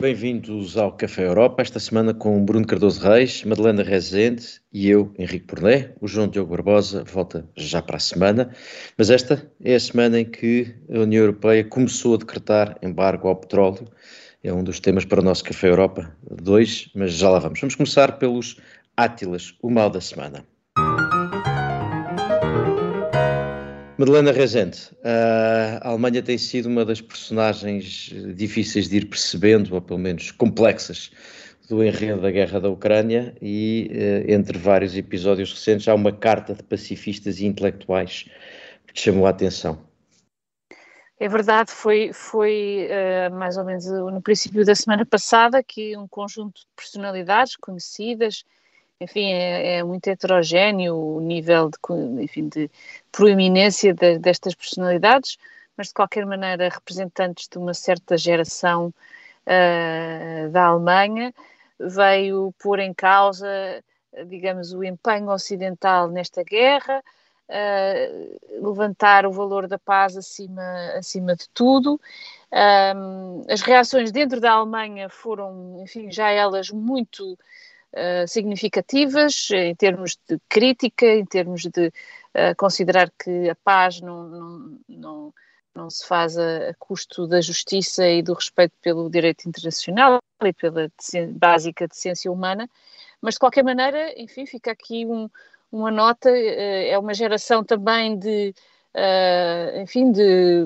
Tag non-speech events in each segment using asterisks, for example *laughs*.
Bem-vindos ao Café Europa, esta semana com Bruno Cardoso Reis, Madalena Rezende e eu, Henrique Porné. O João Diogo Barbosa volta já para a semana, mas esta é a semana em que a União Europeia começou a decretar embargo ao petróleo. É um dos temas para o nosso Café Europa 2, mas já lá vamos. Vamos começar pelos Átilas, o mal da semana. Madalena Rezende, a Alemanha tem sido uma das personagens difíceis de ir percebendo, ou pelo menos complexas, do enredo da guerra da Ucrânia e, eh, entre vários episódios recentes, há uma carta de pacifistas e intelectuais que chamou a atenção. É verdade, foi, foi uh, mais ou menos no princípio da semana passada que um conjunto de personalidades conhecidas, enfim, é, é, muito heterogéneo o nível de, enfim, de proeminência de, destas personalidades, mas de qualquer maneira representantes de uma certa geração uh, da Alemanha, veio pôr em causa, digamos, o empenho ocidental nesta guerra, uh, levantar o valor da paz acima, acima de tudo. Um, as reações dentro da Alemanha foram, enfim, já elas muito uh, significativas em termos de crítica, em termos de uh, considerar que a paz não, não, não, não se faz a, a, custo da justiça e do respeito pelo direito internacional e pela básica decência humana, mas de qualquer maneira, enfim, fica aqui um, uma nota, uh, é uma geração também de Uh, enfim, de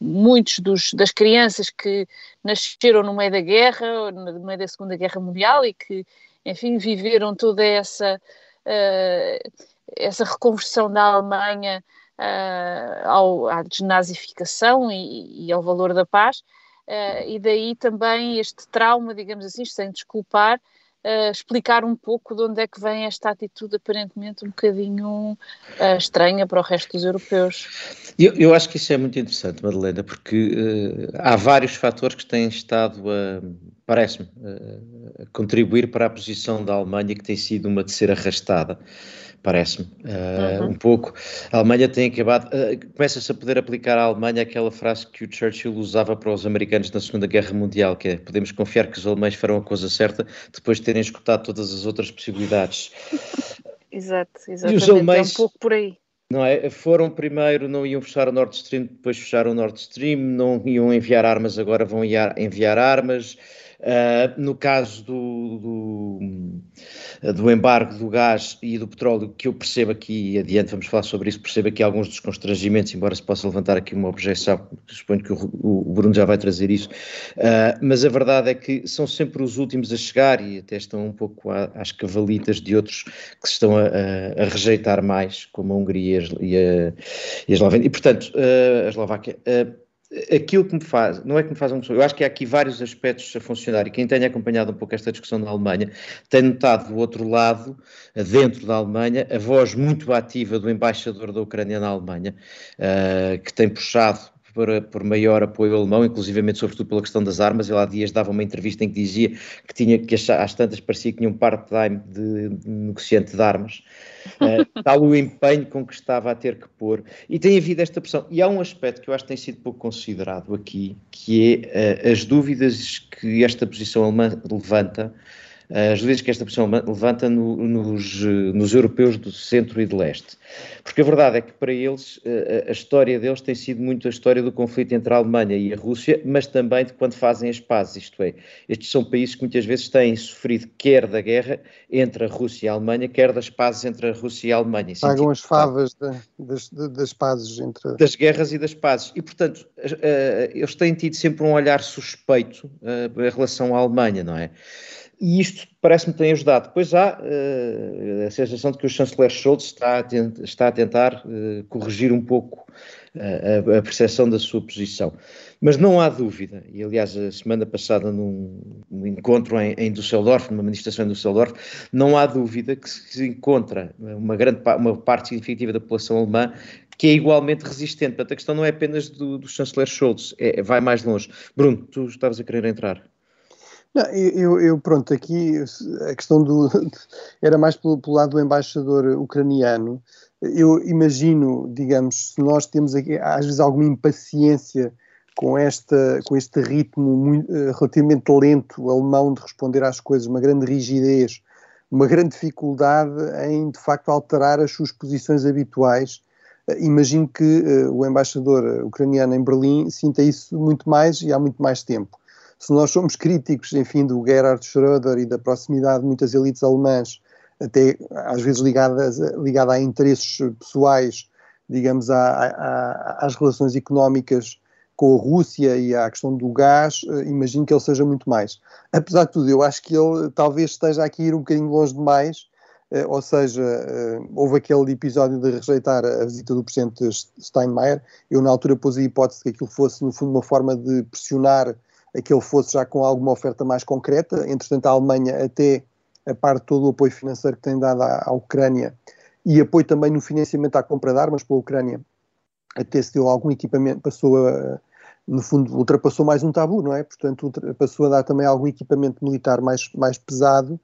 muitos dos, das crianças que nasceram no meio da guerra, no meio da Segunda Guerra Mundial e que enfim, viveram toda essa, uh, essa reconversão da Alemanha uh, ao, à desnazificação e, e, ao valor da paz, uh, e daí também este trauma, digamos assim, sem desculpar, Uh, explicar um pouco de onde é que vem esta atitude aparentemente um bocadinho uh, estranha para o resto dos europeus. Eu, eu, acho que isso é muito interessante, Madalena, porque uh, há vários fatores que têm estado a, parece-me, a contribuir para a posição da Alemanha que tem sido uma de ser arrastada parece-me, uh, uhum. um pouco. A Alemanha tem acabado, uh, começa-se a poder aplicar à Alemanha aquela frase que o Churchill usava para os americanos na Segunda Guerra Mundial, que é, podemos confiar que os alemães farão a coisa certa depois de terem escutado todas as outras possibilidades. *laughs* Exato, exatamente, os alemães, é um pouco por aí. Não é? Foram primeiro, não iam fechar o Nord Stream, depois fecharam o Nord Stream, não iam enviar armas, agora vão enviar armas. Uh, no caso do, do, do, embargo do gás e do petróleo, que eu percebo aqui, adiante vamos falar sobre isso, percebo aqui alguns dos constrangimentos, embora se possa levantar aqui uma objeção, suponho que o, o Bruno já vai trazer isso, uh, mas a verdade é que são sempre os últimos a chegar e até estão um pouco às cavalitas de outros que se estão a, a, a rejeitar mais, como a Hungria e a, e a Eslovénia. E, portanto, uh, a Eslováquia aquilo que me faz, não é que me faz uma pessoa, eu acho que há aqui vários aspectos a funcionar e quem tenha acompanhado um pouco esta discussão na Alemanha tem notado do outro lado, dentro da Alemanha, a voz muito ativa do embaixador da Ucrânia na Alemanha, uh, que tem puxado por, por, maior apoio alemão, inclusivamente sobretudo pela questão das armas. Ele há dias dava uma entrevista em que dizia que tinha que às tantas parecia que tinha um part-time de, de negociante de armas uh, *laughs* tal o empenho com que estava a ter que pôr. E tem havido esta pressão. E há um aspecto que eu acho que tem sido pouco considerado aqui, que é uh, as dúvidas que esta posição alemã levanta as dúvidas que esta posição levanta no, nos, nos, europeus do centro e do leste. Porque a verdade é que para eles, a, a, história deles tem sido muito a história do conflito entre a Alemanha e a Rússia, mas também de quando fazem as pazes, isto é, estes são países que muitas vezes têm sofrido quer da guerra entre a Rússia e a Alemanha, quer das pazes entre a Rússia e a Alemanha. Pagam as favas das, das pazes entre... Das guerras e das pazes. E, portanto, eles têm tido sempre um olhar suspeito em relação à Alemanha, não é? E isto parece-me tem ajudado. Depois há uh, a sensação de que o chanceler Scholz está a, tent, está a tentar uh, corrigir um pouco a, a percepção da sua posição. Mas não há dúvida, e aliás a semana passada num, num encontro em, em Düsseldorf, numa manifestação em Düsseldorf, não há dúvida que se encontra uma grande uma parte significativa da população alemã que é igualmente resistente. Portanto, a questão não é apenas do, do chanceler Scholz, é, vai mais longe. Bruno, tu estavas a querer entrar. Não, eu, eu, pronto, aqui a questão do. *laughs* era mais pelo, pelo, lado do embaixador ucraniano. Eu imagino, digamos, se nós temos aqui, às vezes alguma impaciência com, esta, com este ritmo muito, uh, relativamente lento alemão de responder às coisas, uma grande rigidez, uma grande dificuldade em, de facto, alterar as suas posições habituais. Uh, imagino que uh, o embaixador ucraniano em Berlim sinta isso muito mais e há muito mais tempo. Se nós somos críticos, enfim, do Gerhard Schröder e da proximidade de muitas elites alemãs, até às vezes ligadas, ligada a interesses pessoais, digamos, a, a, às relações económicas com a Rússia e à questão do gás, eh, imagino que ele seja muito mais. Apesar de tudo, eu acho que ele talvez esteja aqui a ir um bocadinho longe demais, eh, ou seja, eh, houve aquele episódio de rejeitar a visita do presidente Steinmeier, eu na altura pus a hipótese que aquilo fosse, no fundo, uma forma de pressionar que ele fosse já com alguma oferta mais concreta, entretanto a Alemanha até a parte todo o apoio financeiro que tem dado à, à Ucrânia e apoio também no financiamento à compra de armas pela Ucrânia, até se deu algum equipamento, passou a, no fundo, ultrapassou mais um tabu, não é? Portanto, passou a dar também algum equipamento militar mais, mais pesado,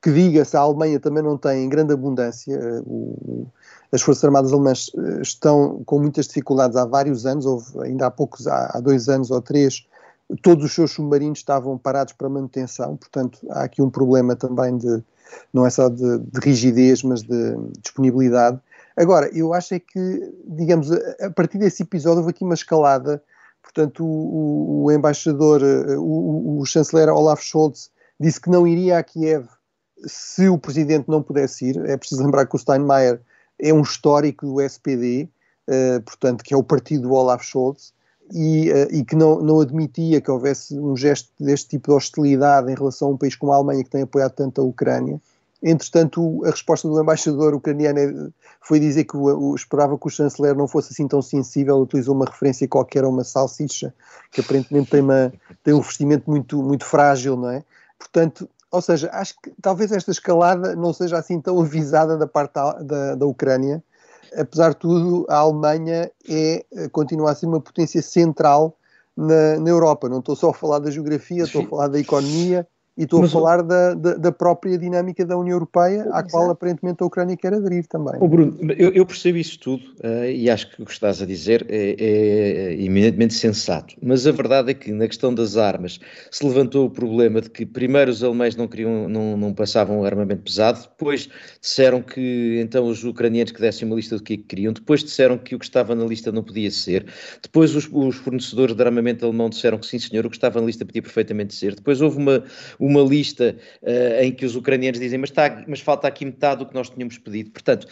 que diga-se, a Alemanha também não tem em grande abundância, eh, o, as Forças Armadas Alemãs eh, estão com muitas dificuldades há vários anos, houve ainda há poucos, há, há dois anos ou três, todos os seus submarinos estavam parados para manutenção, portanto, há aqui um problema também de, não é só de, de rigidez, mas de disponibilidade. Agora, eu acho é que, digamos, a partir desse episódio houve aqui uma escalada Portanto, o, o embaixador, o, o, chanceler Olaf Scholz disse que não iria a Kiev se o presidente não pudesse ir. É preciso lembrar que o Steinmeier é um histórico do SPD, eh, portanto, que é o partido do Olaf Scholz, e, uh, e, que não, não admitia que houvesse um gesto deste tipo de hostilidade em relação a um país como a Alemanha, que tem apoiado tanto a Ucrânia. Entretanto, a resposta do embaixador ucraniano é, foi dizer que esperava que o chanceler não fosse assim tão sensível, utilizou uma referência qualquer a uma salsicha, que aparentemente tem, uma, tem um vestimento muito, muito frágil, não é? Portanto, ou seja, acho que talvez esta escalada não seja assim tão avisada da parte da, da, da Ucrânia. Apesar de tudo, a Alemanha é, continua a ser uma potência central na, na Europa. Não estou só a falar da geografia, estou a falar da economia, e estou Mas, a falar da, da, da, própria dinâmica da União Europeia, à qual aparentemente a Ucrânia quer aderir também. Oh Bruno, eu, eu, percebo isso tudo uh, e acho que o que estás a dizer é, é, é, eminentemente sensato. Mas a verdade é que na questão das armas se levantou o problema de que primeiro os alemães não, queriam, não, não passavam armamento pesado, depois disseram que então os ucranianos que dessem uma lista do que, é que queriam, depois disseram que o que estava na lista não podia ser, depois os, os fornecedores de armamento alemão disseram que sim senhor, o que estava na lista podia perfeitamente ser, depois houve uma uma lista uh, em que os ucranianos dizem, mas, está, mas falta aqui metade do que nós tínhamos pedido. Portanto,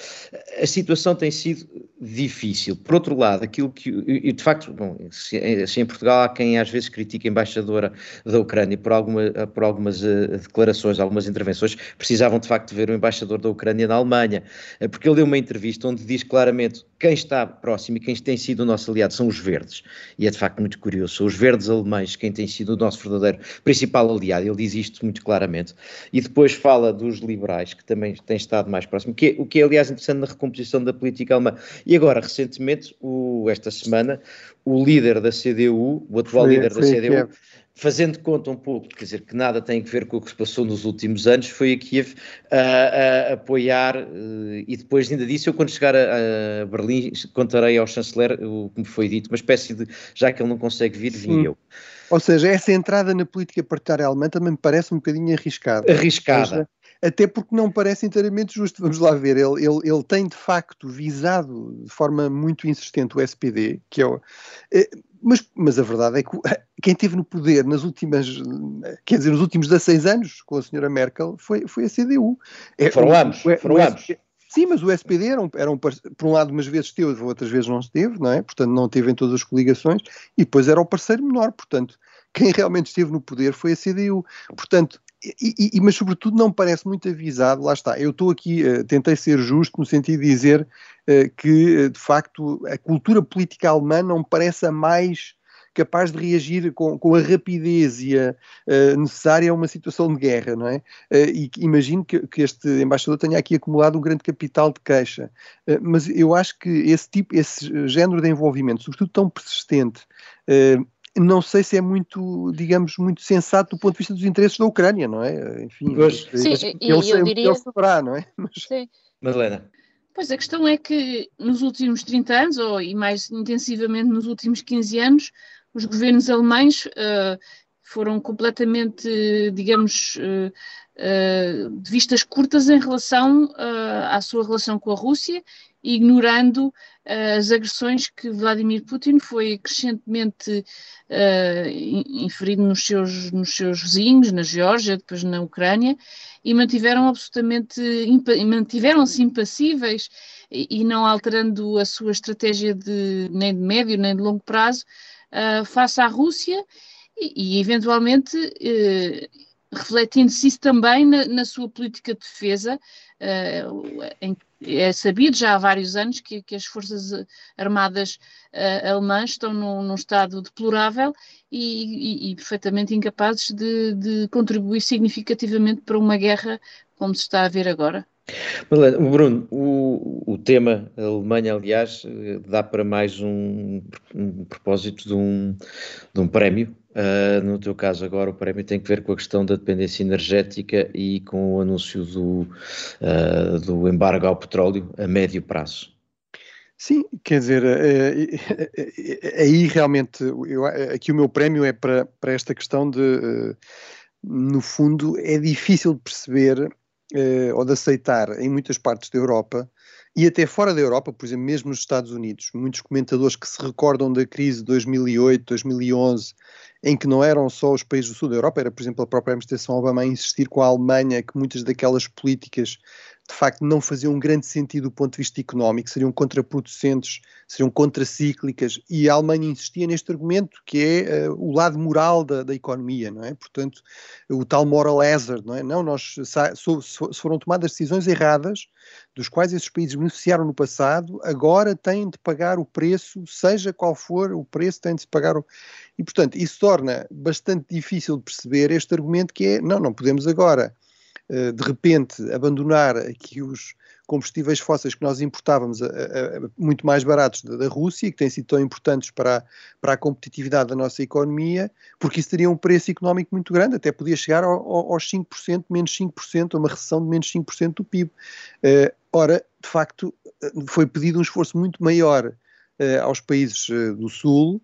a situação tem sido difícil. Por outro lado, aquilo que, e de facto, bom, se, se, em Portugal há quem às vezes critica a embaixadora da Ucrânia por, alguma, por algumas uh, declarações, algumas intervenções, precisavam de facto de ver o embaixador da Ucrânia na Alemanha, uh, porque ele deu uma entrevista onde diz claramente quem está próximo e quem tem sido o nosso aliado são os verdes. E é de facto muito curioso, são os verdes alemães quem tem sido o nosso verdadeiro principal aliado. Ele diz isto muito claramente. E depois fala dos liberais, que também têm estado mais próximo, que é, o que é aliás interessante na recomposição da política alemã. E agora, recentemente, o, esta semana, o líder da CDU, o atual foi, líder da CDU, fazendo conta um pouco, quer dizer, que nada tem a ver com o que se passou nos últimos anos, foi a Kiev a, a apoiar, uh, e depois ainda disso, eu quando chegar a, a, Berlim contarei ao chanceler o que me foi dito, uma espécie de, já que ele não consegue vir, vim eu. Ou seja, essa entrada na política partidária alemã também me parece um bocadinho arriscada. Arriscada. Até porque não parece inteiramente justo. Vamos lá ver, ele, ele, ele tem de facto visado de forma muito insistente o SPD, que é o, eh, mas, mas a verdade é que *laughs* quem esteve no poder nas últimas, quer dizer, nos últimos 16 anos com a senhora Merkel foi, foi a CDU. É, foram anos, foram anos. Sim, mas o SPD era um, era um, por um lado umas vezes esteve, outras vezes não esteve, não é? Portanto, não teve em todas as coligações, e depois era o parceiro menor, portanto, quem realmente esteve no poder foi a CDU. Portanto, e, e, mas sobretudo não parece muito avisado, lá está, eu estou aqui, uh, tentei ser justo no sentido de dizer uh, que, uh, de facto, a cultura política alemã não parece a mais capaz de reagir com, com a rapidez e a, necessária a uma situação de guerra, não é? e imagino que, que, este embaixador tenha aqui acumulado um grande capital de queixa, mas eu acho que esse tipo, esse género de envolvimento, sobretudo tão persistente, não sei se é muito, digamos, muito sensato do ponto de vista dos interesses da Ucrânia, não é? Enfim, pois, sim, ele, eu sei, diria... ele saberá, não é? *laughs* Mas... Sim. Madalena. Pois a questão é que nos últimos 30 anos, ou e mais intensivamente nos últimos 15 anos, os governos alemães uh, foram completamente, digamos, uh, uh, de vistas curtas em relação à sua relação com a Rússia, ignorando as agressões que Vladimir Putin foi crescentemente inferido nos seus, nos seus vizinhos, na Geórgia, depois na Ucrânia, e mantiveram absolutamente, mantiveram-se impassíveis e, e, não alterando a sua estratégia de, nem de médio nem de longo prazo uh, face à Rússia e, e eventualmente uh, refletindo-se isso também na, na, sua política de defesa, uh, é sabido já há vários anos que, que as forças armadas uh, alemãs estão num, num estado deplorável e, e, e perfeitamente incapazes de, de, contribuir significativamente para uma guerra como se está a ver agora. Bruno, o, o tema Alemanha, aliás, dá para mais um, um propósito de um, de um prémio. Uh, no teu caso, agora, o prémio tem que ver com a questão da dependência energética e com o anúncio do, uh, do embargo ao petróleo a médio prazo. Sim, quer dizer, é, é, aí realmente, eu, aqui o meu prémio é para, para esta questão de, no fundo, é difícil de perceber eh, ou de aceitar em muitas partes da Europa e até fora da Europa, por exemplo, mesmo nos Estados Unidos, muitos comentadores que se recordam da crise de 2008, 2011, em que não eram só os países do sul da Europa, era, por exemplo, a própria administração Obama a insistir com a Alemanha que muitas daquelas políticas de facto não faziam um grande sentido do ponto de vista económico, seriam contraproducentes, seriam contracíclicas, e a Alemanha insistia neste argumento que é uh, o lado moral da, da, economia, não é? Portanto, o tal moral hazard, não é? Não, nós, se, foram tomadas decisões erradas, dos quais esses países beneficiaram no passado, agora têm de pagar o preço, seja qual for o preço, têm de se pagar o... E, portanto, isso torna bastante difícil de perceber este argumento que é, não, não podemos agora de repente abandonar aqui os combustíveis fósseis que nós importávamos a, a, muito mais baratos da, da, Rússia, que têm sido tão importantes para, para a competitividade da nossa economia, porque isso teria um preço económico muito grande, até podia chegar ao, ao, aos 5%, menos 5%, a uma recessão de menos 5% do PIB. Uh, eh, ora, de facto, eh, foi pedido um esforço muito maior uh, aos países uh, do Sul,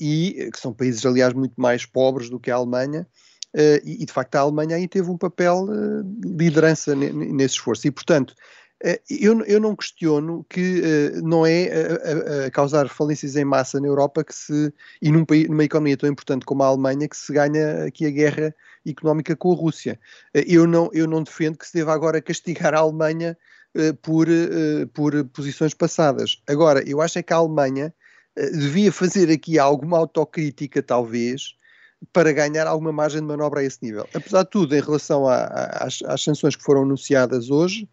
e que são países, aliás, muito mais pobres do que a Alemanha, Uh, e, e, de facto a Alemanha aí teve um papel uh, de liderança nesse esforço. E, portanto, uh, eu, eu não questiono que não é a, a, causar falências em massa na Europa que se, e num país, numa economia tão importante como a Alemanha que se ganha aqui a guerra económica com a Rússia. eu, não, eu não defendo que se deva agora castigar a Alemanha por, por posições passadas. Agora, eu acho é que a Alemanha devia fazer aqui alguma autocrítica, talvez, para ganhar alguma margem de manobra a esse nível. Apesar de tudo, em relação a, a, às, às, sanções que foram anunciadas hoje,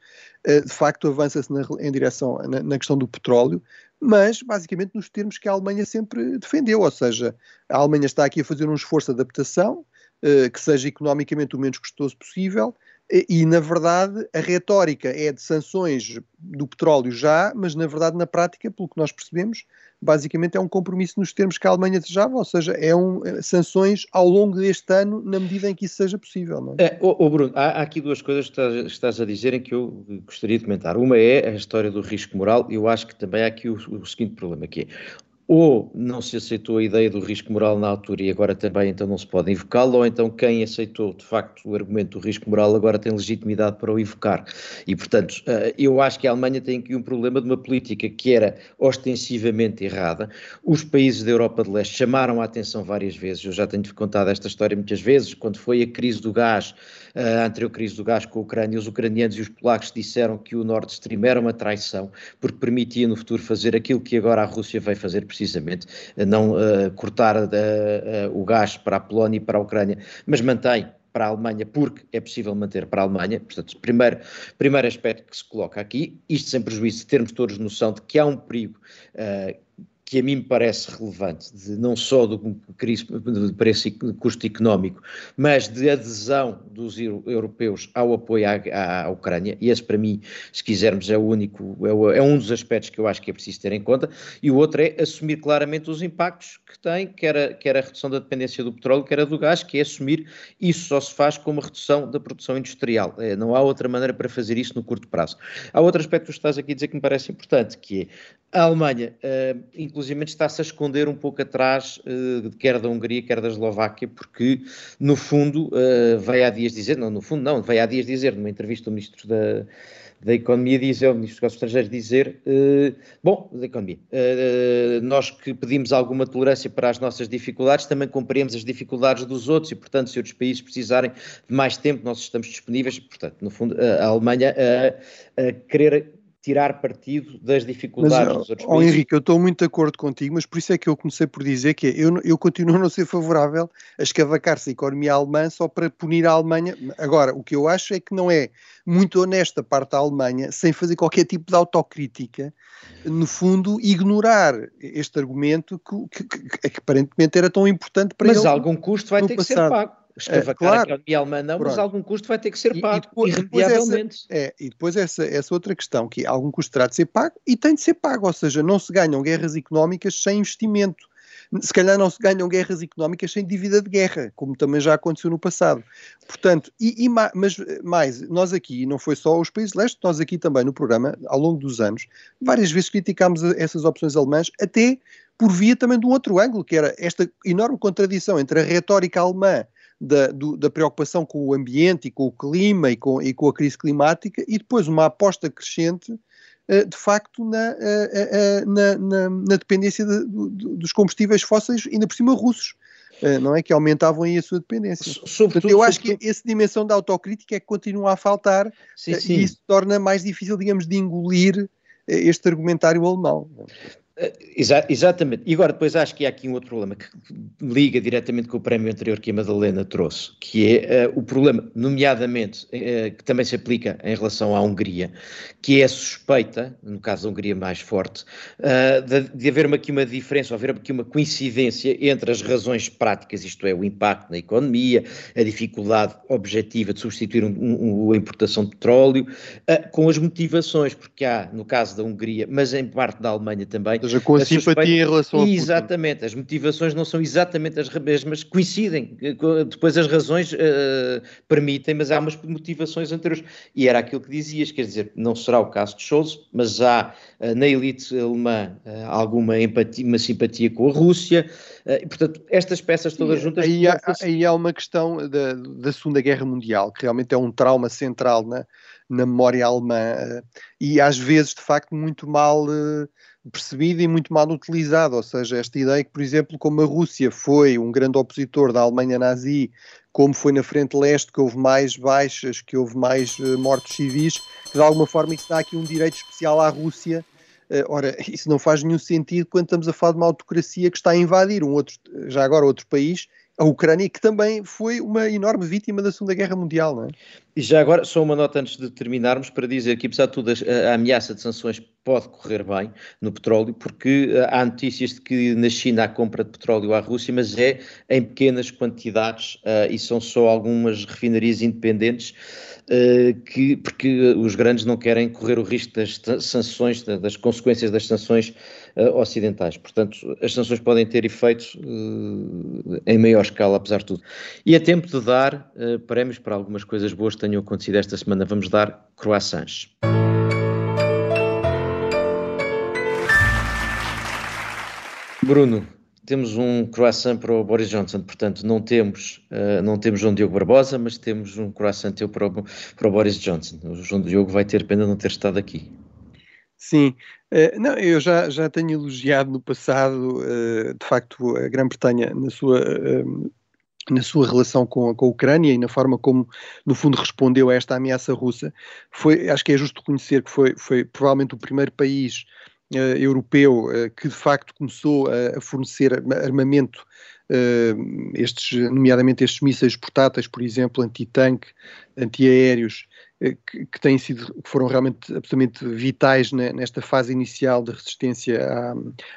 uh, de facto avança-se em direção na, na, questão do petróleo, mas basicamente nos termos que a Alemanha sempre defendeu, ou seja, a Alemanha está aqui a fazer um esforço de adaptação uh, que seja economicamente o menos custoso possível. E, e, na verdade, a retórica é de sanções do petróleo já, mas na verdade, na prática, pelo que nós percebemos, basicamente é um compromisso nos termos que a Alemanha desejava, ou seja, é um, é, sanções ao longo deste ano, na medida em que isso seja possível. Não é? é oh, oh Bruno, há, há, aqui duas coisas que estás, estás, a dizer em que eu gostaria de comentar. Uma é a história do risco moral, eu acho que também há aqui o, o seguinte problema, que é ou não se aceitou a ideia do risco moral na altura e agora também então não se pode invocá-lo, ou então quem aceitou de facto o argumento do risco moral agora tem legitimidade para o invocar. E portanto, eh, eu acho que a Alemanha tem aqui um problema de uma política que era ostensivamente errada. Os países da Europa de Leste chamaram a atenção várias vezes, eu já tenho contado esta história muitas vezes, quando foi a crise do gás, a anterior crise do gás com a Ucrânia, os ucranianos e os polacos disseram que o Nord Stream era uma traição, porque permitia no futuro fazer aquilo que agora a Rússia vai fazer precisamente, não uh, cortar uh, uh, o gás para a Polónia e para a Ucrânia, mas mantém para a Alemanha, porque é possível manter para a Alemanha. Portanto, primeiro, primeiro aspecto que se coloca aqui, isto sem prejuízo de termos todos noção de que há um perigo uh, que a mim me parece relevante, de, não só do, do preço custo económico, mas de adesão dos europeus ao apoio à, à, Ucrânia, e esse para mim, se quisermos, é o único, é, o, é, um dos aspectos que eu acho que é preciso ter em conta, e o outro é assumir claramente os impactos que tem, quer a, quer a redução da dependência do petróleo, quer a do gás, que é assumir, isso só se faz com uma redução da produção industrial, é, não há outra maneira para fazer isso no curto prazo. Há outro aspecto que tu estás aqui a dizer que me parece importante, que A Alemanha, uh, inclusive, está-se a esconder um pouco atrás, uh, quer da Hungria, quer da Eslováquia, porque, no fundo, uh, veio há dias dizer, não, no fundo não, veio há dias dizer, numa entrevista o Ministro da, da Economia dizer, o Ministro dos Negócios Estrangeiros dizer, uh, bom, da Economia, nós que pedimos alguma tolerância para as nossas dificuldades, também compreendemos as dificuldades dos outros e, portanto, se outros países precisarem de mais tempo, nós estamos disponíveis, portanto, no fundo, a Alemanha a querer tirar partido das dificuldades mas, dos outros oh, países. Henrique, eu estou muito de acordo contigo, mas por isso é que eu comecei por dizer que eu, eu continuo a não ser favorável a escavacar-se a economia alemã só para punir a Alemanha. Agora, o que eu acho é que não é muito honesta a parte da Alemanha, sem fazer qualquer tipo de autocrítica, no fundo, ignorar este argumento que, que, que, que aparentemente era tão importante para mas ele. Mas algum custo vai ter passado. que ser pago escavacar é, claro, a economia alemã não, mas algum custo vai ter que ser pago, e, e depois, irremediavelmente. Essa, é, e depois essa, essa outra questão, que algum custo terá de ser pago e tem de ser pago, ou seja, não se ganham guerras económicas sem investimento. Se calhar não se ganham guerras económicas sem dívida de guerra, como também já aconteceu no passado. Portanto, e, e mas mais, nós aqui, não foi só os países leste, nós aqui também no programa, ao longo dos anos, várias vezes criticámos essas opções alemãs, até por via também de um outro ângulo, que era esta enorme contradição entre a retórica alemã da, do, da, preocupação com o ambiente e com o clima e com, e com a crise climática e depois uma aposta crescente uh, de facto na, uh, uh, na, na, na dependência de, de, dos combustíveis fósseis, ainda por cima russos. não é que aumentavam aí a sua dependência. Sobretudo, Portanto, eu acho que essa dimensão da autocrítica é que continua a faltar sim, sim. e isso torna mais difícil, digamos, de engolir este argumentário alemão. Exa exatamente. E agora, depois acho que há aqui um outro problema que liga diretamente com o prémio anterior que a Madalena trouxe, que é uh, o problema, nomeadamente, uh, que também se aplica em relação à Hungria, que é a suspeita, no caso da Hungria mais forte, uh, de, de, haver aqui uma diferença, haver aqui uma coincidência entre as razões práticas, isto é, o impacto na economia, a dificuldade objetiva de substituir um, um, a importação de petróleo, com as motivações, porque há, no caso da Hungria, mas em parte da Alemanha também, seja, com a, a simpatia suspeita... em relação a Exatamente, as motivações não são exatamente as mesmas, coincidem, depois as razões uh, permitem, mas há umas motivações anteriores. E era aquilo que dizias, quer dizer, não será o caso de Scholz, mas há uh, na elite alemã uh, alguma empatia, uma simpatia com a Rússia, e, portanto, estas peças todas Sim, juntas... Aí há, aí há uma questão da, da Segunda Guerra Mundial, que realmente é um trauma central na, na memória alemã, e às vezes, de facto, muito mal percebido e muito mal utilizado, ou seja, esta ideia que, por exemplo, como a Rússia foi um grande opositor da Alemanha nazi, como foi na frente leste, que houve mais baixas, que houve mais uh, mortos civis, que de alguma forma isso dá aqui um direito especial à Rússia. Uh, ora, *laughs* isso não faz nenhum sentido quando estamos a falar de uma autocracia que está a invadir um outro, já agora outro país, a Ucrânia, que também foi uma enorme vítima da Segunda Guerra Mundial, não é? E já agora, só uma nota antes de terminarmos, para dizer que, apesar de tudo, a, ameaça de sanções pode correr bem no petróleo, porque eh, há notícias de que na China há compra de petróleo à Rússia, mas é em pequenas quantidades uh, e são só algumas refinarias independentes, uh, que, porque os grandes não querem correr o risco das sanções, das consequências das sanções uh, ocidentais. Portanto, as sanções podem ter efeitos em maior escala, apesar de tudo. E é tempo de dar prémios para algumas coisas boas tenham acontecido esta semana. Vamos dar croissants. Bruno, temos um croissant para o Boris Johnson, portanto não temos, uh, não temos João Diogo Barbosa, mas temos um croissant teu para o, para o Boris Johnson. O João Diogo vai ter pena de não ter estado aqui. Sim, uh, não, eu já, já tenho elogiado no passado, uh, de facto, a Grã-Bretanha na sua na sua relação com, com, a Ucrânia e na forma como, no fundo, respondeu a esta ameaça russa, foi, acho que é justo reconhecer que foi, foi provavelmente o primeiro país uh, europeu uh, que, de facto, começou a, a fornecer armamento, uh, estes, nomeadamente estes mísseis portáteis, por exemplo, anti-tanque, antiaéreos, que, que, têm sido, que foram realmente absolutamente vitais nesta fase inicial de resistência à,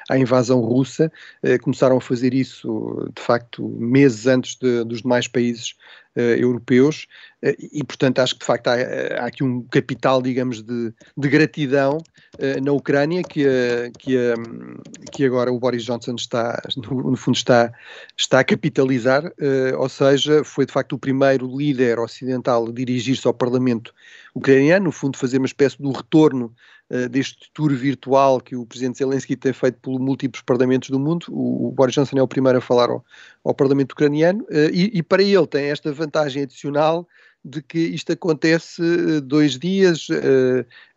à invasão russa. Eh, começaram a fazer isso, de facto, meses antes de, dos demais países europeus uh, e, portanto, acho que de facto há, há aqui um capital, digamos, de, de gratidão na Ucrânia que, que, que agora o Boris Johnson está, no, fundo, está, está a capitalizar, ou seja, foi de facto o primeiro líder ocidental a dirigir-se ao Parlamento ucraniano, no fundo, fazer uma espécie de retorno deste tour virtual que o presidente Zelensky tem feito por múltiplos parlamentos do mundo. O, Boris Johnson é o primeiro a falar ao, ao parlamento ucraniano uh, e, e, para ele tem esta vantagem adicional de que isto acontece eh, dois dias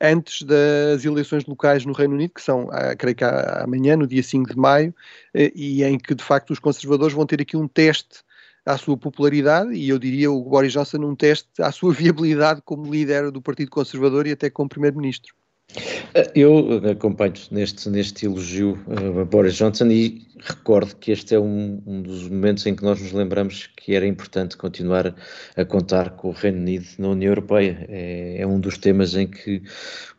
antes das eleições locais no Reino Unido, que são, uh, creio que amanhã, no dia 5 de maio, e em que de facto os conservadores vão ter aqui um teste à sua popularidade e eu diria o Boris Johnson um teste à sua viabilidade como líder do Partido Conservador e até como primeiro-ministro. Eh, eu acompanho neste, neste elogio a Boris Johnson e recordo que este é um, um, dos momentos em que nós nos lembramos que era importante continuar a contar com o Reino Unido na União Europeia. É, é um dos temas em que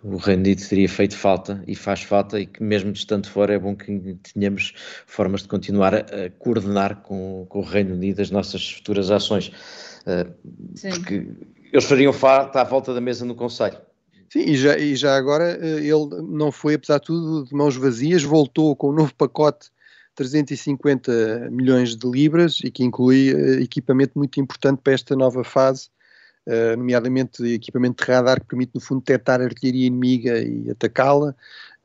o Reino Unido teria feito falta e faz falta e que mesmo estando fora é bom que tenhamos formas de continuar a, a coordenar com, com, o Reino Unido as nossas futuras ações. Uh, porque eles fariam falta à volta da mesa no Conselho Sim, e já, e já agora eh, ele não foi, apesar de tudo, de mãos vazias, voltou com um novo pacote 350 milhões de libras e que inclui uh, equipamento muito importante para esta nova fase, uh, nomeadamente equipamento de radar que permite, no fundo, detectar artilharia inimiga e atacá-la,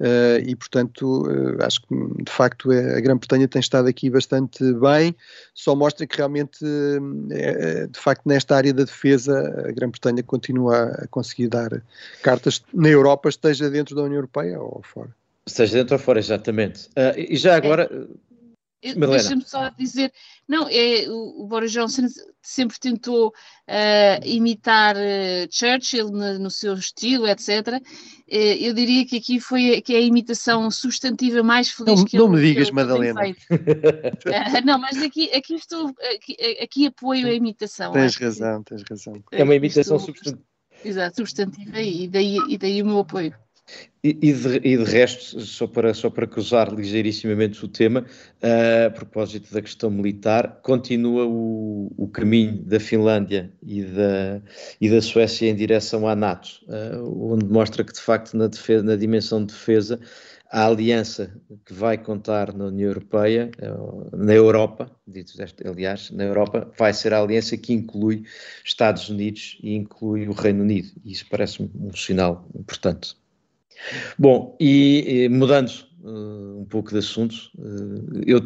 Uh, e, portanto, uh, acho que de facto é, a Grã-Bretanha tem estado aqui bastante bem, só mostra que realmente, uh, de facto, nesta área da defesa, a Grã-Bretanha continua a conseguir dar cartas na Europa, esteja dentro da União Europeia ou fora. Esteja dentro ou fora, exatamente. e já agora. Deixa-me só dizer, não, é, o, o Boris Johnson sempre tentou uh, imitar uh, Churchill no, no, seu estilo, etc. Uh, eh, eu diria que aqui foi que é a imitação substantiva mais feliz não, que não eu Não me digas, Madalena. não, mas aqui, aqui estou, aqui, aqui, apoio a imitação. Tens razão, tens razão. É uma imitação substantiva. Exato, substantiva e daí, e daí o meu apoio. E, de, e, de, resto, só para, só para cruzar ligeirissimamente o tema, uh, a propósito da questão militar, continua o, o caminho da Finlândia e da, e da Suécia em direção à NATO, uh, onde mostra que, de facto, na, defesa, na dimensão de defesa, a aliança que vai contar na União Europeia, uh, na Europa, dito aliás, na Europa, vai ser a aliança que inclui Estados Unidos e inclui o Reino Unido. E isso parece-me um sinal importante. Bom, e, e mudando uh, um pouco de assunto, uh, eu,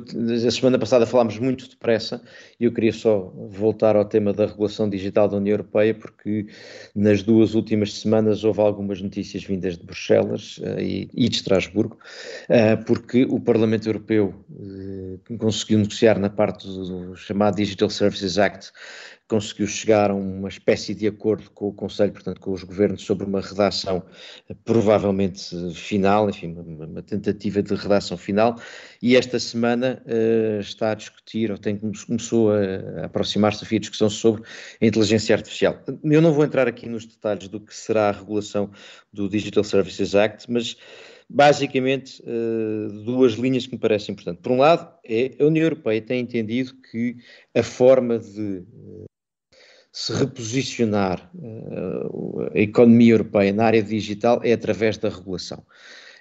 a semana passada falámos muito depressa e eu queria só voltar ao tema da regulação digital da União Europeia, porque nas duas últimas semanas houve algumas notícias vindas de Bruxelas uh, e, e, de Estrasburgo, porque o Parlamento Europeu conseguiu negociar na parte do, do chamado Digital Services Act conseguiu chegar a uma espécie de acordo com o Conselho, portanto, com os governos, sobre uma redação eh, provavelmente final, enfim, uma, tentativa de redação final, e esta semana uh, está a discutir, ou tem, começou a, aproximar-se a discussão sobre a inteligência artificial. Eu não vou entrar aqui nos detalhes do que será a regulação do Digital Services Act, mas basicamente uh, duas linhas que me parecem importantes. Por um lado, é a União Europeia tem entendido que a forma de se reposicionar uh, a economia europeia na área digital é através da regulação.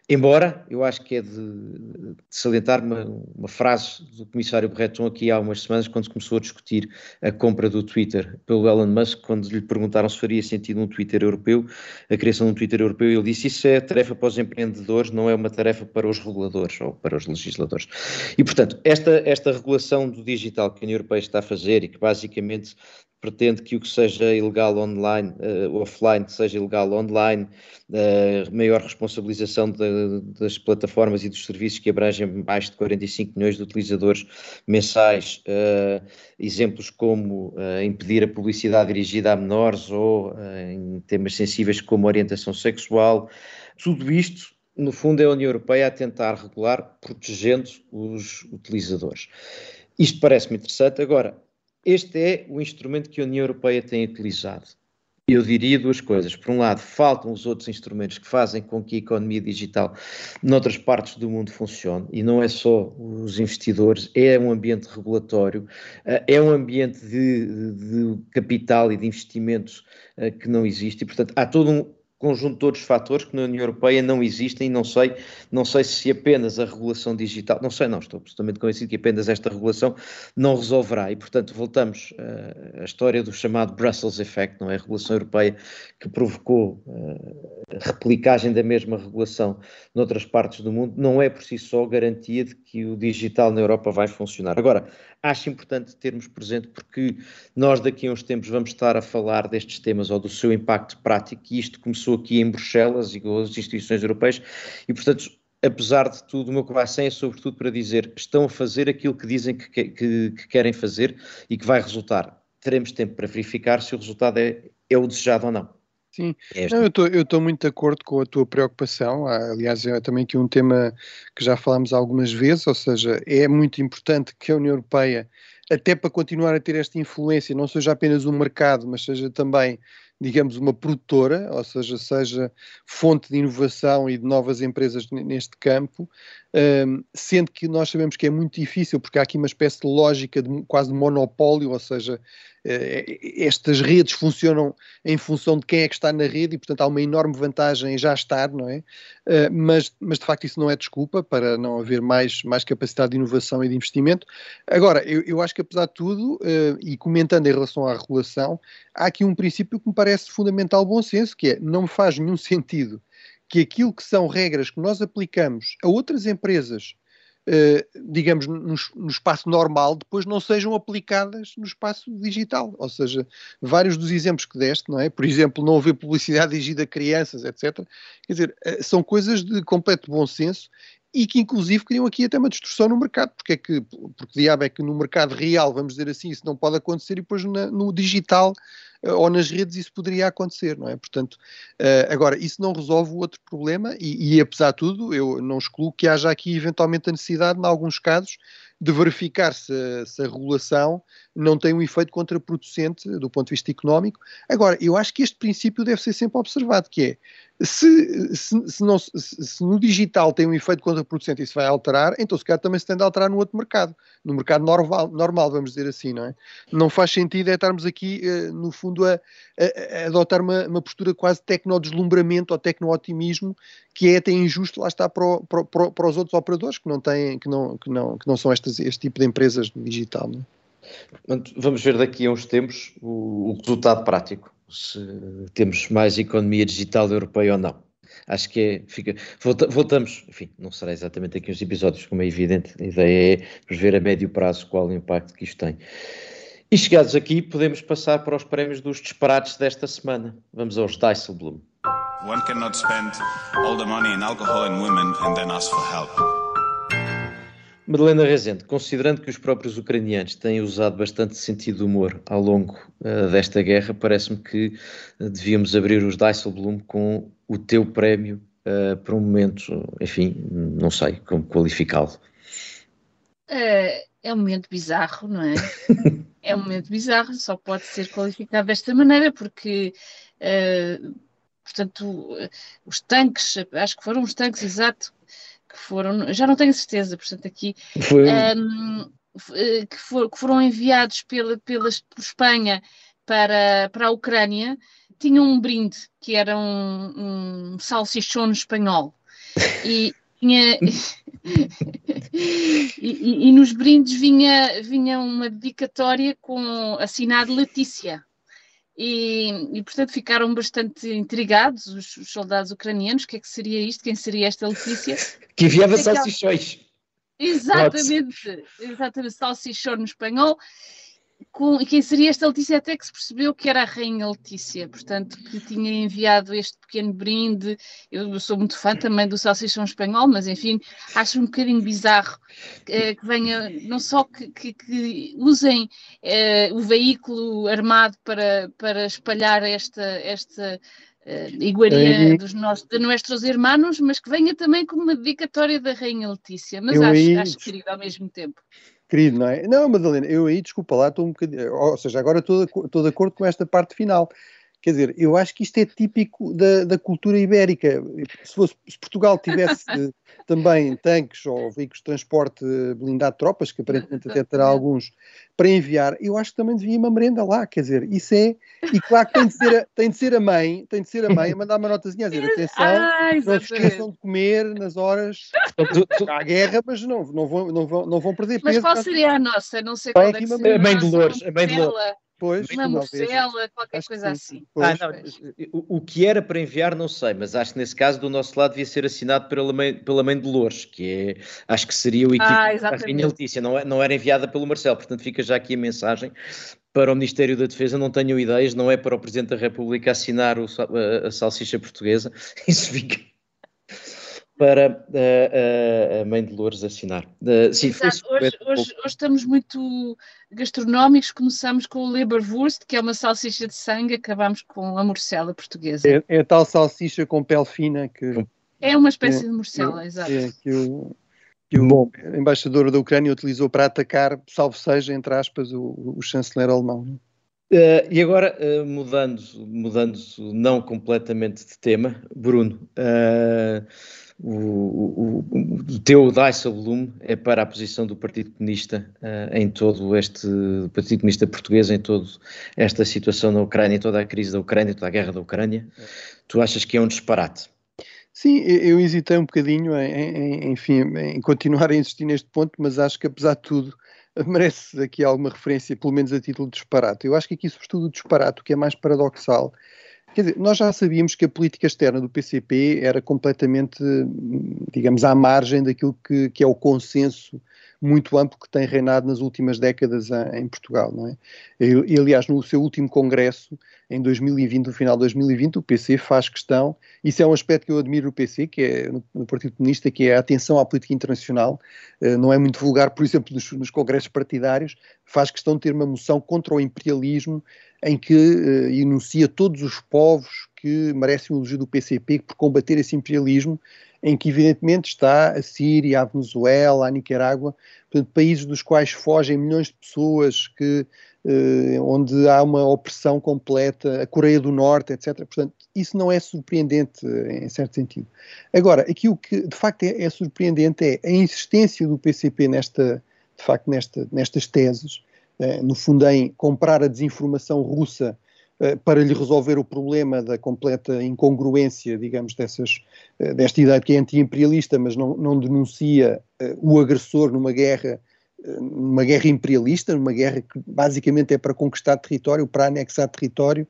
Embora, eu acho que é de, de salientar uma, uma, frase do comissário Breton aqui há umas semanas, quando se começou a discutir a compra do Twitter pelo Elon Musk, quando lhe perguntaram se faria sentido um Twitter europeu, a criação de um Twitter europeu, ele disse isso é tarefa para os empreendedores, não é uma tarefa para os reguladores ou para os legisladores. E, portanto, esta, esta regulação do digital que a União Europeia está a fazer e que basicamente pretende que o que seja ilegal online, uh, offline, seja ilegal online, uh, maior responsabilização de, das plataformas e dos serviços que abrangem mais de 45 milhões de utilizadores mensais, uh, exemplos como impedir a publicidade dirigida a menores ou em temas sensíveis como orientação sexual, tudo isto no fundo é a União Europeia a tentar regular, protegendo os utilizadores. Isto parece-me interessante. Agora, este é o instrumento que a União Europeia tem utilizado. Eu diria duas coisas. Por um lado, faltam os outros instrumentos que fazem com que a economia digital noutras partes do mundo funcione, e não é só os investidores, é um ambiente regulatório, eh, é um ambiente de, de capital e de investimentos eh, que não existe, e portanto há todo um, conjunto de outros fatores que na União Europeia não existem e não sei, não sei se apenas a regulação digital, não sei não, estou absolutamente convencido que apenas esta regulação não resolverá e portanto voltamos uh, à história do chamado Brussels Effect, não é? A regulação europeia que provocou uh, replicagem da mesma regulação noutras partes do mundo não é por si só garantia de que o digital na Europa vai funcionar. Agora, acho importante termos presente porque nós daqui a uns tempos vamos estar a falar destes temas ou do seu impacto prático e isto começou aqui em Bruxelas e com as instituições europeias e, portanto, apesar de tudo, o meu coração é sobretudo para dizer estão a fazer aquilo que dizem que, que, que querem fazer e que vai resultar. Teremos tempo para verificar se o resultado é, é o desejado ou não. Sim, é não, eu estou muito de acordo com a tua preocupação. Aliás, é também aqui um tema que já falámos algumas vezes, ou seja, é muito importante que a União Europeia, até para continuar a ter esta influência, não seja apenas um mercado, mas seja também digamos, uma produtora, ou seja, seja fonte de inovação e de novas empresas neste campo, um, sendo que nós sabemos que é muito difícil, porque há aqui uma espécie de lógica de quase de monopólio, ou seja, eh, estas redes funcionam em função de quem é que está na rede e, portanto, há uma enorme vantagem em já estar, não é? Uh, mas, mas, de facto, isso não é desculpa para não haver mais, mais capacidade de inovação e de investimento. Agora, eu, eu acho que, apesar de tudo, e comentando em relação à regulação, há aqui um princípio que me parece fundamental bom senso, que é não faz nenhum sentido que aquilo que são regras que nós aplicamos a outras empresas, eh, digamos, no, no, espaço normal, depois não sejam aplicadas no espaço digital. Ou seja, vários dos exemplos que deste, não é? Por exemplo, não haver publicidade dirigida a crianças, etc. Quer dizer, eh, são coisas de completo bom senso e que inclusive criam aqui até uma distorção no mercado, porque é que, porque diabo é que no mercado real, vamos dizer assim, isso não pode acontecer e depois na, no digital eh, ou nas redes isso poderia acontecer, não é? Portanto, uh, agora, isso não resolve o outro problema e, e, apesar de tudo, eu não excluo que haja aqui eventualmente a necessidade, em alguns casos, de verificar se, se, a regulação não tem um efeito contraproducente do ponto de vista económico. Agora, eu acho que este princípio deve ser sempre observado, que é, se, se, se, não, se, no digital tem um efeito contraproducente e isso vai alterar, então se calhar também se tem de alterar no outro mercado, no mercado normal, normal vamos dizer assim, não é? Não faz sentido é estarmos aqui, uh, no fundo, a, a, a adotar uma, uma, postura quase tecno-deslumbramento ou tecno-otimismo, que é até injusto, lá está, para, o, para, para, os outros operadores que não, têm, que não, que não, que não são estas, este tipo de empresas digital, não é? Vamos ver daqui a uns tempos o, o resultado prático se temos mais economia digital europeia ou não. Acho que é, fica, volta, voltamos, enfim, não será exatamente aqui os episódios, como é evidente, a ideia é ver a médio prazo qual o impacto que isto tem. E chegados aqui, podemos passar para os prémios dos disparates desta semana. Vamos aos Dijsselbloem. One cannot spend all the money in alcohol and women and then ask for help. Madalena Rezende, considerando que os próprios ucranianos têm usado bastante sentido de humor ao longo uh, desta guerra, parece-me que uh, devíamos abrir os Dijsselbloem com o teu prémio uh, para um momento, enfim, não sei como qualificá-lo. é um momento bizarro, não é? é um momento bizarro, só pode ser qualificado desta maneira, porque portanto, os tanques, acho que foram os tanques, exato, foram, já não tenho certeza, portanto, aqui. Foi... Um, eh, que, for, que, foram enviados pela, pela, por Espanha para, para a Ucrânia tinham um brinde que era um, um salsichão espanhol. E, tinha, *laughs* e, e, e, nos brindes vinha, vinha uma dedicatória com assinado Letícia. E, e, portanto ficaram bastante intrigados os, os, soldados ucranianos, o que é que seria isto, quem seria esta Letícia? que enviava salsichões. Exatamente, exatamente, salsichão no espanhol com, quem seria esta Letícia? Até que se percebeu que era a Rainha Letícia, portanto, que tinha enviado este pequeno brinde. Eu sou muito fã também do Salsichão Espanhol, mas enfim, acho um bocadinho bizarro eh, que venha, não só que, que, que usem eh, o veículo armado para, para espalhar esta, esta uh, iguaria dos nossos, de nossos irmãos, mas que venha também como uma dedicatória da Rainha Letícia, mas acho, acho querido ao mesmo tempo querido, não é? Não, Madalena, eu aí, desculpa lá, estou um bocadinho. Ou seja, agora estou, estou de acordo com esta parte final. Quer dizer, eu acho que isto é típico da, da cultura ibérica. Se, fosse, se Portugal tivesse *laughs* também tanques ou veículos de transporte blindado de tropas, que aparentemente até terá alguns, para enviar, eu acho que também devia uma merenda lá, quer dizer, isso é, e claro que tem de ser a, tem de ser a mãe, tem de ser a mãe a mandar uma notazinha a dizer, *laughs* atenção, ah, não se esqueçam de comer nas horas à guerra, mas não, não, vão, não, vão, não vão perder peso. Mas qual seria a nossa? Não sei qual é que A mãe de Lourdes, a mãe de Lourdes. Pois, uma morcela, qualquer coisa assim. Ah, não, o, o, que era para enviar não sei, mas acho que nesse caso do nosso lado devia ser assinado pela mãe, pela mãe de Lourdes, que é, acho que seria o equivalente ah, à Rainha Letícia, não, é, não era enviada pelo Marcelo, portanto fica já aqui a mensagem para o Ministério da Defesa, não tenho ideias, não é para o Presidente da República assinar o, a, a salsicha portuguesa, *laughs* isso fica para a, a, a mãe de Lourdes assinar. Uh, sim, Exato. Hoje, hoje, hoje, estamos muito gastronómicos, começamos com o Leberwurst, que é uma salsicha de sangue, acabamos com a morcela portuguesa. É, é a tal salsicha com pele fina que... É uma espécie é, de morcela, é, exato. É, que o, que o Bom. embaixador da Ucrânia utilizou para atacar, salvo seja, entre aspas, o, o chanceler alemão. Uh, e agora, uh, mudando, mudando não completamente de tema, Bruno, uh, o, o, o teu Dijsselbloem é para a posição do Partido Comunista em todo este, Partido Comunista português em toda esta situação na Ucrânia, toda a crise da Ucrânia, toda a guerra da Ucrânia. Tu achas que é um disparate? Sim, eu hesitei um bocadinho em, em, enfim, em continuar a insistir neste ponto, mas acho que apesar de tudo merece aqui alguma referência, pelo menos a título de disparate. Eu acho que aqui, sobretudo, o disparate, o que é mais paradoxal, Quer dizer, nós já sabíamos que a política externa do PCP era completamente, digamos, à margem daquilo que, que é o consenso muito amplo que tem reinado nas últimas décadas em Portugal, não é? E, aliás, no seu último congresso, em 2020, no final de 2020, o PC faz questão, isso é um aspecto que eu admiro no PC, que é no, Partido Comunista, que é a atenção à política internacional, uh, não é muito vulgar, por exemplo, nos, nos, congressos partidários, faz questão de ter uma moção contra o imperialismo em que uh, enuncia todos os povos que merecem o elogio do PCP por combater esse imperialismo, em que evidentemente está a Síria, a Venezuela, a Nicarágua, portanto, países dos quais fogem milhões de pessoas, que, uh, onde há uma opressão completa, a Coreia do Norte, etc. Portanto, isso não é surpreendente em certo sentido. Agora, aqui o que de facto é, é surpreendente é a insistência do PCP nesta, de facto, nesta, nestas teses, eh, no fundo, em comprar a desinformação russa eh, para lhe resolver o problema da completa incongruência, digamos, dessas, eh, desta ideia de que é anti-imperialista, mas não, não denuncia o agressor numa guerra, numa guerra imperialista, numa guerra que basicamente é para conquistar território, para anexar território.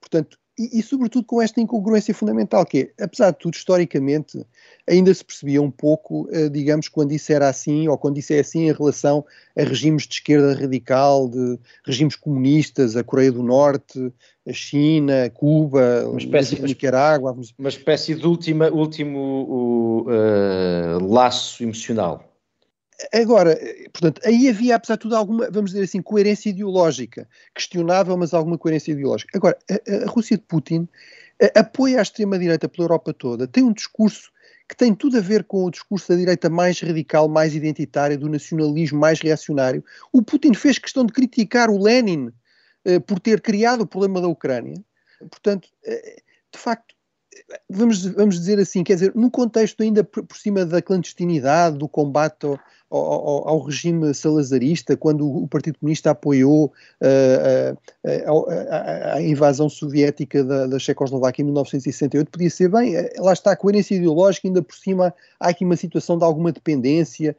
Portanto, e, e, sobretudo com esta incongruência fundamental, que é, apesar de tudo, historicamente, ainda se percebia um pouco, eh, digamos, quando isso era assim, ou quando isso é assim em relação a regimes de esquerda radical, de regimes comunistas, a Coreia do Norte, a China, Cuba, uma espécie, Nicarágua. Uma espécie de última, último uh, laço emocional. Agora, portanto, aí havia, apesar de tudo, alguma, vamos dizer assim, coerência ideológica, questionável, mas alguma coerência ideológica. Agora, a, a Rússia de Putin a, apoia a extrema-direita pela Europa toda, tem um discurso que tem tudo a ver com o discurso da direita mais radical, mais identitária, do nacionalismo mais reacionário. O Putin fez questão de criticar o Lenin eh, por ter criado o problema da Ucrânia. Portanto, eh, de facto, vamos, vamos dizer assim, quer dizer, no contexto ainda por, por cima da clandestinidade, do combate ao, ao, ao, regime salazarista, quando o Partido Comunista apoiou uh, a, a, invasão soviética da, da Checoslováquia em 1968, podia ser bem, lá está a coerência ideológica, ainda por cima há aqui uma situação de alguma dependência.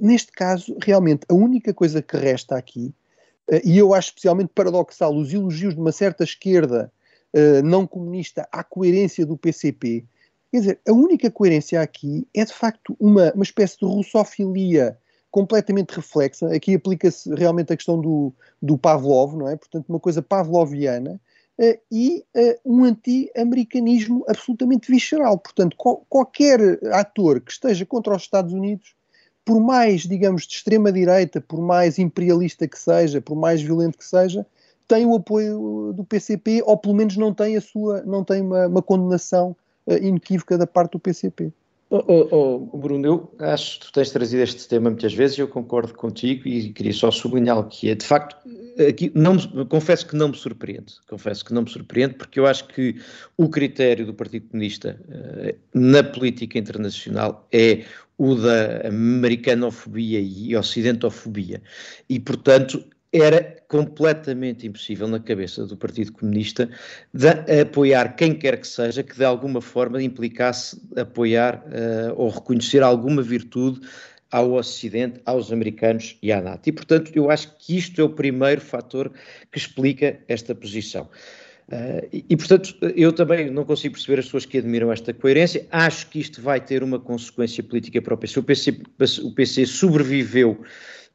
Neste caso, realmente, a única coisa que resta aqui, uh, e eu acho especialmente paradoxal, os elogios de uma certa esquerda uh, não comunista à coerência do PCP, Quer dizer, a única coerência aqui é de facto uma, uma espécie de russofilia completamente reflexa. Aqui aplica-se realmente a questão do, do Pavlov, não é? Portanto, uma coisa pavloviana. Uh, e uh, um anti-americanismo absolutamente visceral. Portanto, qualquer ator que esteja contra os Estados Unidos, por mais, digamos, de extrema-direita, por mais imperialista que seja, por mais violento que seja, tem o apoio do PCP, ou pelo menos não tem a sua, não tem uma, uma condenação inequívoca da parte do PCP. Oh, oh, oh, Bruno, eu acho que tu tens trazido este tema muitas vezes e eu concordo contigo e queria só sublinhar que é, de facto, aqui não confesso que não me surpreende, confesso que não me surpreende porque eu acho que o critério do Partido Comunista uh, na política internacional é o da americanofobia e ocidentofobia e, portanto, era completamente impossível na cabeça do Partido Comunista apoiar quem quer que seja que de alguma forma implicasse apoiar uh, ou reconhecer alguma virtude ao Ocidente, aos americanos e à NATO. E, portanto, eu acho que isto é o primeiro fator que explica esta posição. Uh, e, e, portanto, eu também não consigo perceber as pessoas que admiram esta coerência. Acho que isto vai ter uma consequência política para o PC. O PC, o PC sobreviveu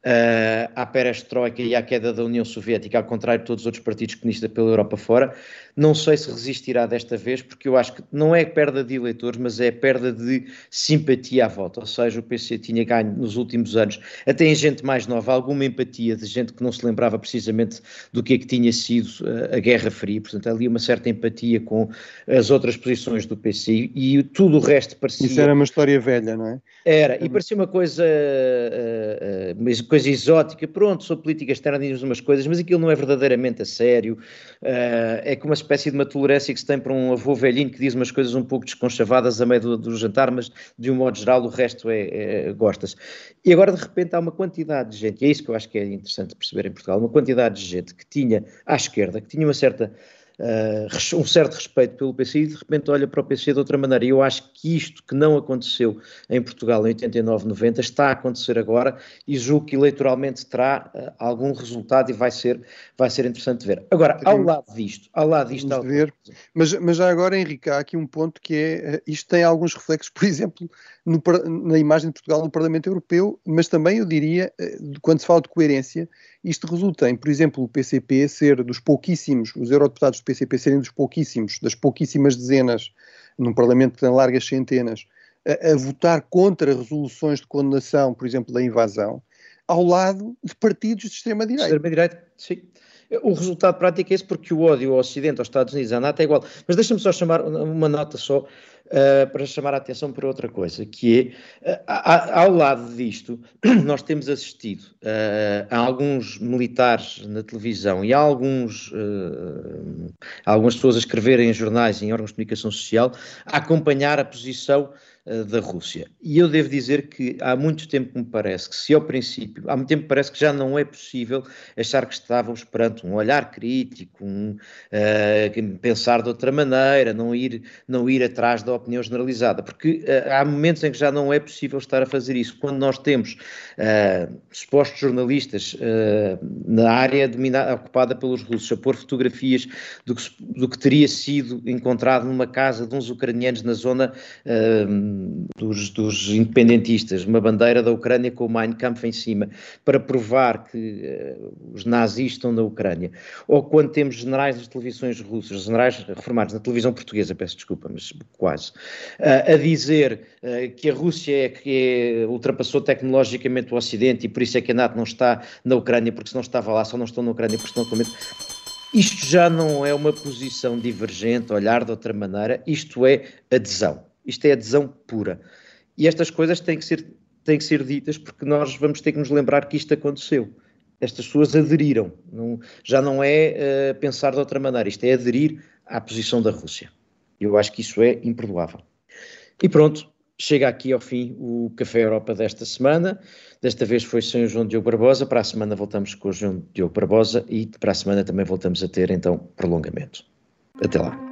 uh, à perestroika e à queda da União Soviética, ao contrário de todos os outros partidos comunistas pela Europa fora. Não sei se resistirá desta vez, porque eu acho que não é perda de eleitores, mas é perda de simpatia à volta. Ou seja, o PC tinha ganho nos últimos anos, até em gente mais nova, alguma empatia de gente que não se lembrava precisamente do que é que tinha sido uh, a Guerra Fria. Portanto, ali uma certa empatia com as outras posições do PC e tudo o resto parecia. Isso era uma história velha, não é? Era, e parecia uma coisa. Uh, uh, coisa exótica, pronto, sou política externa, diz umas coisas, mas aquilo não é verdadeiramente a sério, uh, é como uma espécie de uma tolerância que se tem para um avô velhinho que diz umas coisas um pouco desconchavadas a meio do, do jantar, mas de um modo geral o resto é, é gosta-se. E agora de repente há uma quantidade de gente, e é isso que eu acho que é interessante perceber em Portugal, uma quantidade de gente que tinha à esquerda, que tinha uma certa uh, um certo respeito pelo PC e de repente olha para o PC de outra maneira. E eu acho que isto que não aconteceu em Portugal em 89, 90 está a acontecer agora e julgo que eleitoralmente terá uh, algum resultado e vai ser, vai ser interessante ver. Agora, ao lado disto, ao lado disto... Ao... Ver. Mas, mas já agora, Henrique, há aqui um ponto que é, eh, isto tem alguns reflexos, *laughs* por exemplo, no, na imagem de Portugal no Parlamento Europeu, mas também eu diria, quando se fala de coerência, isto resulta em, por exemplo, o PCP ser dos pouquíssimos, os eurodeputados do PCP serem dos pouquíssimos, das pouquíssimas dezenas, num Parlamento que tem largas centenas, a, a votar contra resoluções de condenação, por exemplo, da invasão, ao lado de partidos de extrema-direita. Extrema-direita, sim. O resultado prático é esse porque o ódio ao Ocidente, aos Estados Unidos, à NATO é igual. Mas deixa-me só chamar uma nota só uh, para chamar a atenção para outra coisa, que é, uh, ao lado disto, *clears throat* nós temos assistido uh, a alguns militares na televisão e a alguns, algumas pessoas a escreverem em jornais e em órgãos de comunicação social a acompanhar a posição eh, da Rússia. E eu devo dizer que há muito tempo me parece que, se ao princípio, há muito tempo me parece que já não é possível achar que estávamos perante um olhar crítico, um, uh, pensar de outra maneira, não ir, não ir atrás da opinião generalizada, porque uh, há momentos em que já não é possível estar a fazer isso. Quando nós temos uh, supostos jornalistas na área dominada, ocupada pelos russos a pôr fotografias do que, do que teria sido encontrado numa casa de uns ucranianos na zona dos, dos, independentistas, uma bandeira da Ucrânia com o Mein Kampf em cima, para provar que uh, os nazis estão na Ucrânia. Ou quando temos generais das televisões russas, generais reformados na televisão portuguesa, peço desculpa, mas quase, uh, a dizer uh, que a Rússia é que é, ultrapassou tecnologicamente o Ocidente e por isso é que a NATO não está na Ucrânia, porque se não estava lá, só não estão na Ucrânia porque estão medo. Isto já não é uma posição divergente, olhar de outra maneira, isto é adesão. Isto é adesão pura. E estas coisas têm que ser, têm que ser ditas porque nós vamos ter que nos lembrar que isto aconteceu. Estas pessoas aderiram. Não, já não é uh, pensar de outra maneira. Isto é aderir à posição da Rússia. Eu acho que isso é imperdoável. E pronto, chega aqui ao fim o Café Europa desta semana. Desta vez foi sem o João Diogo Barbosa. Para a semana voltamos com o João Diogo Barbosa e para a semana também voltamos a ter então prolongamento. Até lá.